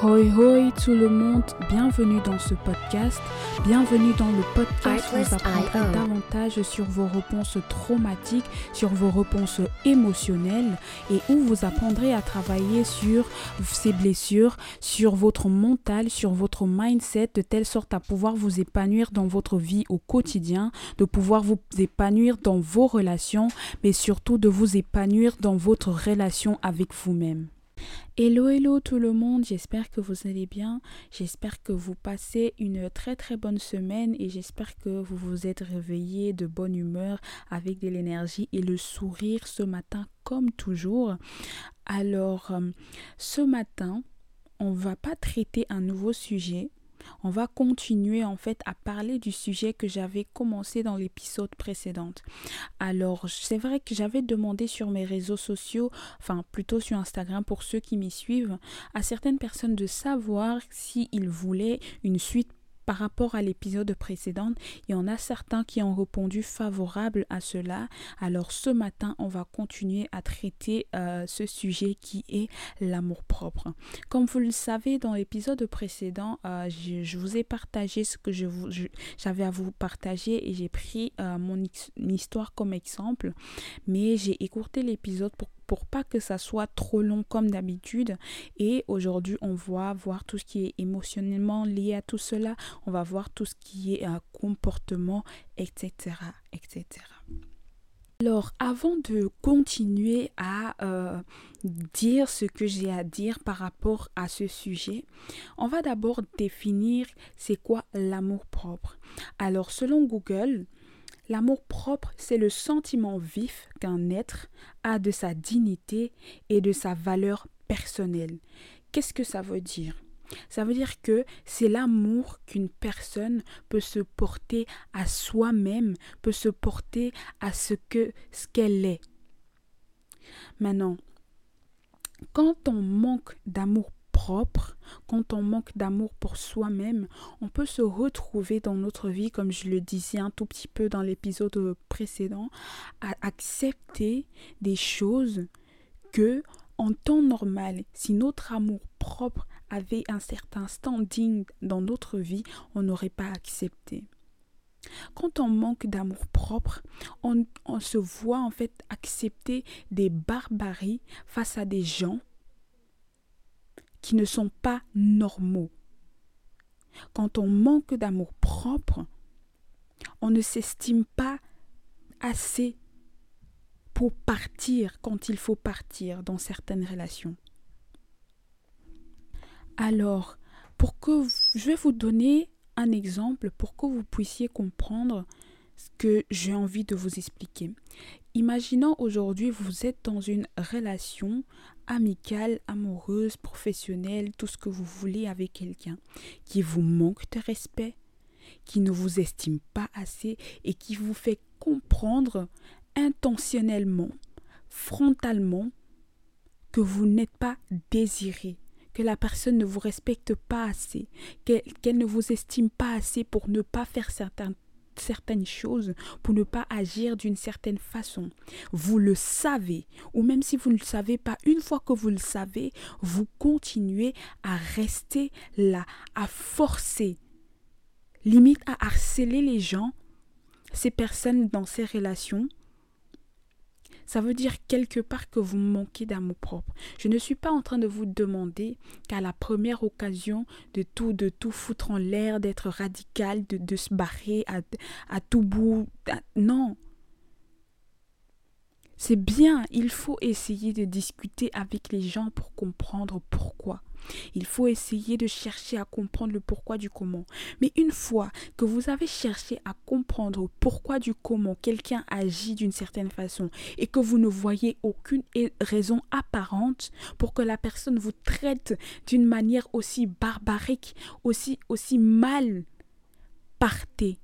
Hoi hoi tout le monde, bienvenue dans ce podcast. Bienvenue dans le podcast où vous apprendrez davantage sur vos réponses traumatiques, sur vos réponses émotionnelles et où vous apprendrez à travailler sur ces blessures, sur votre mental, sur votre mindset de telle sorte à pouvoir vous épanouir dans votre vie au quotidien, de pouvoir vous épanouir dans vos relations, mais surtout de vous épanouir dans votre relation avec vous-même. Hello, hello tout le monde, j'espère que vous allez bien, j'espère que vous passez une très très bonne semaine et j'espère que vous vous êtes réveillé de bonne humeur avec de l'énergie et le sourire ce matin comme toujours. Alors, euh, ce matin, on va pas traiter un nouveau sujet, on va continuer en fait à parler du sujet que j'avais commencé dans l'épisode précédent. Alors, c'est vrai que j'avais demandé sur mes réseaux sociaux, enfin plutôt sur Instagram pour ceux qui m'y suivent, à certaines personnes de savoir s'ils voulaient une suite par rapport à l'épisode précédent. Il y en a certains qui ont répondu favorable à cela. Alors ce matin, on va continuer à traiter euh, ce sujet qui est l'amour propre. Comme vous le savez, dans l'épisode précédent, euh, je, vous ai partagé ce que j'avais à vous partager et j'ai pris euh, mon histoire comme exemple. Mais j'ai écourté l'épisode pour pour pas que ça soit trop long comme d'habitude. Et aujourd'hui, on va voir tout ce qui est émotionnellement lié à tout cela. On va voir tout ce qui est un comportement, etc., etc. Alors, avant de continuer à euh, dire ce que j'ai à dire par rapport à ce sujet, on va d'abord définir c'est quoi l'amour propre. Alors, selon Google, L'amour propre, c'est le sentiment vif qu'un être a de sa dignité et de sa valeur personnelle. Qu'est-ce que ça veut dire? Ça veut dire que c'est l'amour qu'une personne peut se porter à soi-même, peut se porter à ce que ce qu'elle est. Maintenant, quand on manque d'amour propre, quand on manque d'amour pour soi-même, on peut se retrouver dans notre vie, comme je le disais un tout petit peu dans l'épisode précédent, à accepter des choses que, en temps normal, si notre amour propre avait un certain standing dans notre vie, on n'aurait pas accepté. Quand on manque d'amour propre, on, on, se voit en fait accepter des barbaries face à des gens qui ne sont pas normaux. Quand on manque d'amour propre, on ne s'estime pas assez pour partir quand il faut partir dans certaines relations. Alors, pour que je vais vous donner un exemple pour que vous puissiez comprendre ce que j'ai envie de vous expliquer. Imaginons aujourd'hui vous êtes dans une relation amicale, amoureuse, professionnelle, tout ce que vous voulez avec quelqu'un qui vous manque de respect, qui ne vous estime pas assez et qui vous fait comprendre intentionnellement, frontalement, que vous n'êtes pas désiré, que la personne ne vous respecte pas assez, qu'elle ne vous estime pas assez pour ne pas faire certains certaines choses, pour ne pas agir d'une certaine façon. Vous le savez, ou même si vous ne le savez pas, une fois que vous le savez, vous continuez à rester là, à forcer, limite à harceler les gens, ces personnes dans ces relations, ça veut dire quelque part que vous manquez d'amour propre. Je ne suis pas en train de vous demander qu'à la première occasion de tout, de tout foutre en l'air, d'être radical, de, de se barrer à, à tout bout. Non. C'est bien, il faut essayer de discuter avec les gens pour comprendre pourquoi. Il faut essayer de chercher à comprendre le pourquoi du comment. Mais une fois que vous avez cherché à comprendre pourquoi du comment quelqu'un agit d'une certaine façon et que vous ne voyez aucune raison apparente pour que la personne vous traite d'une manière aussi barbarique, aussi, aussi mal, partez.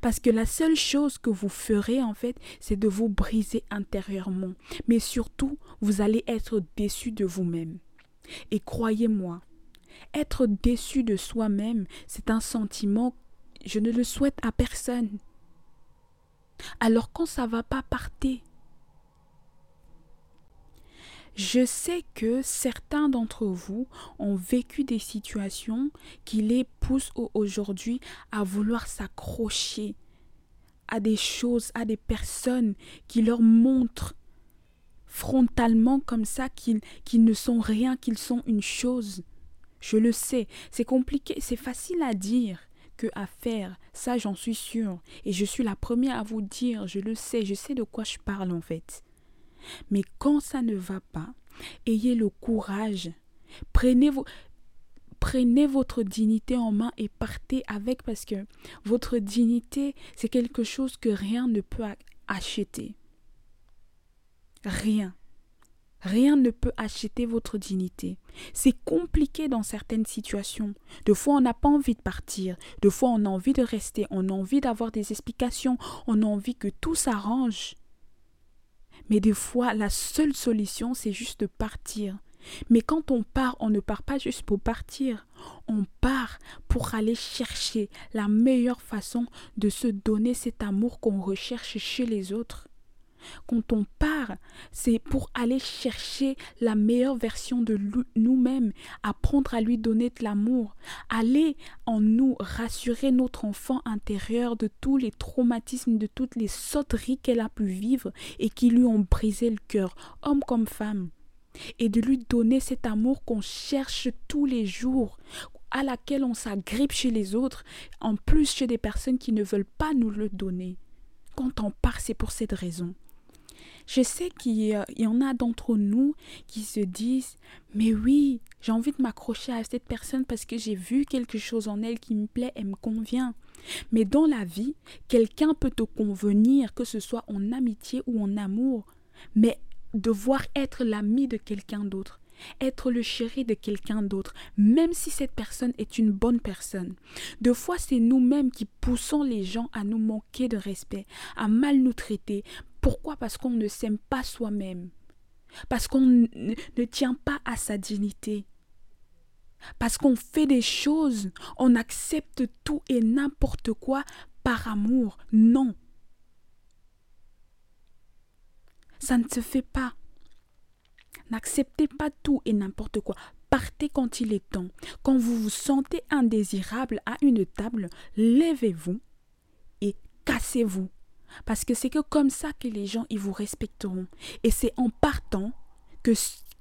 Parce que la seule chose que vous ferez en fait, c'est de vous briser intérieurement. Mais surtout, vous allez être déçu de vous-même. Et croyez-moi, être déçu de soi-même, c'est un sentiment, je ne le souhaite à personne. Alors quand ça va pas, partez. Je sais que certains d'entre vous ont vécu des situations qui les poussent aujourd'hui à vouloir s'accrocher à des choses, à des personnes qui leur montrent frontalement comme ça qu'ils ne sont rien, qu'ils sont une chose. Je le sais, c'est compliqué, c'est facile à dire que à faire, ça j'en suis sûre, et je suis la première à vous dire, je le sais, je sais de quoi je parle en fait. Mais quand ça ne va pas, ayez le courage, prenez vos, prenez votre dignité en main et partez avec parce que votre dignité, c'est quelque chose que rien ne peut acheter. Rien. Rien ne peut acheter votre dignité. C'est compliqué dans certaines situations. De fois, on n'a pas envie de partir. De fois, on a envie de rester. On a envie d'avoir des explications. On a envie que tout s'arrange. Mais des fois, la seule solution, c'est juste de partir. Mais quand on part, on ne part pas juste pour partir. On part pour aller chercher la meilleure façon de se donner cet amour qu'on recherche chez les autres. Quand on part, c'est pour aller chercher la meilleure version de nous-mêmes, apprendre à lui donner de l'amour, aller en nous rassurer notre enfant intérieur de tous les traumatismes, de toutes les sauteries qu'elle a pu vivre et qui lui ont brisé le cœur, homme comme femme et de lui donner cet amour qu'on cherche tous les jours, à laquelle on s'agrippe chez les autres, en plus chez des personnes qui ne veulent pas nous le donner. Quand on part, c'est pour cette raison. Je sais qu'il y en a d'entre nous qui se disent Mais oui, j'ai envie de m'accrocher à cette personne parce que j'ai vu quelque chose en elle qui me plaît et me convient. Mais dans la vie, quelqu'un peut te convenir, que ce soit en amitié ou en amour. Mais devoir être l'ami de quelqu'un d'autre, être le chéri de quelqu'un d'autre, même si cette personne est une bonne personne. Deux fois, c'est nous-mêmes qui poussons les gens à nous manquer de respect, à mal nous traiter. Pourquoi? Parce qu'on ne s'aime pas soi-même. Parce qu'on ne tient pas à sa dignité. Parce qu'on fait des choses, on accepte tout et n'importe quoi par amour. Non. Ça ne se fait pas. N'acceptez pas tout et n'importe quoi. Partez quand il est temps. Quand vous vous sentez indésirable à une table, levez-vous et cassez-vous. Parce que c'est que comme ça que les gens ils vous respecteront. Et c'est en partant que,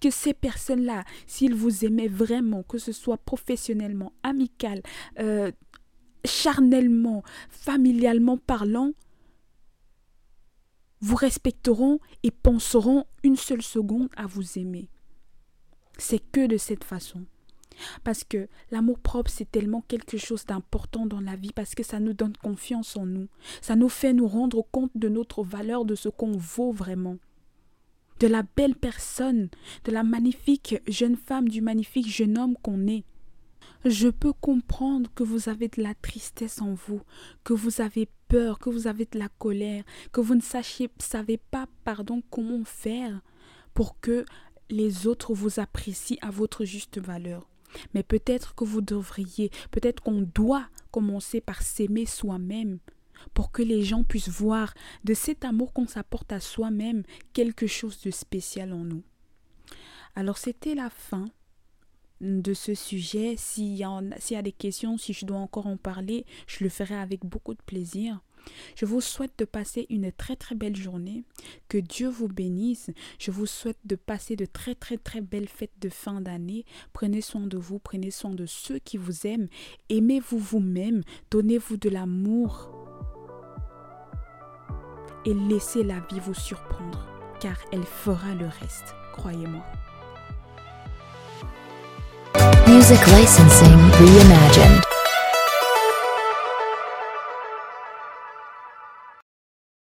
que ces personnes-là, s'ils vous aimaient vraiment, que ce soit professionnellement, amical, euh, charnellement, familialement parlant, vous respecteront et penseront une seule seconde à vous aimer. C'est que de cette façon. Parce que l'amour propre, c'est tellement quelque chose d'important dans la vie, parce que ça nous donne confiance en nous. Ça nous fait nous rendre compte de notre valeur, de ce qu'on vaut vraiment. De la belle personne, de la magnifique jeune femme, du magnifique jeune homme qu'on est. Je peux comprendre que vous avez de la tristesse en vous, que vous avez peur, que vous avez de la colère, que vous ne savez pas, pardon, comment faire pour que les autres vous apprécient à votre juste valeur. Mais peut-être que vous devriez, peut-être qu'on doit commencer par s'aimer soi-même pour que les gens puissent voir de cet amour qu'on s'apporte à soi-même quelque chose de spécial en nous. Alors c'était la fin de ce sujet. S'il y, a, y des questions, si je dois encore en parler, je le ferai avec beaucoup de plaisir. Je vous souhaite de passer une très très belle journée. Que Dieu vous bénisse. Je vous souhaite de passer de très très très belles fêtes de fin d'année. Prenez soin de vous, prenez soin de ceux qui vous aiment. Aimez-vous vous-même, donnez-vous de l'amour. Et laissez la vie vous surprendre, car elle fera le reste, croyez-moi.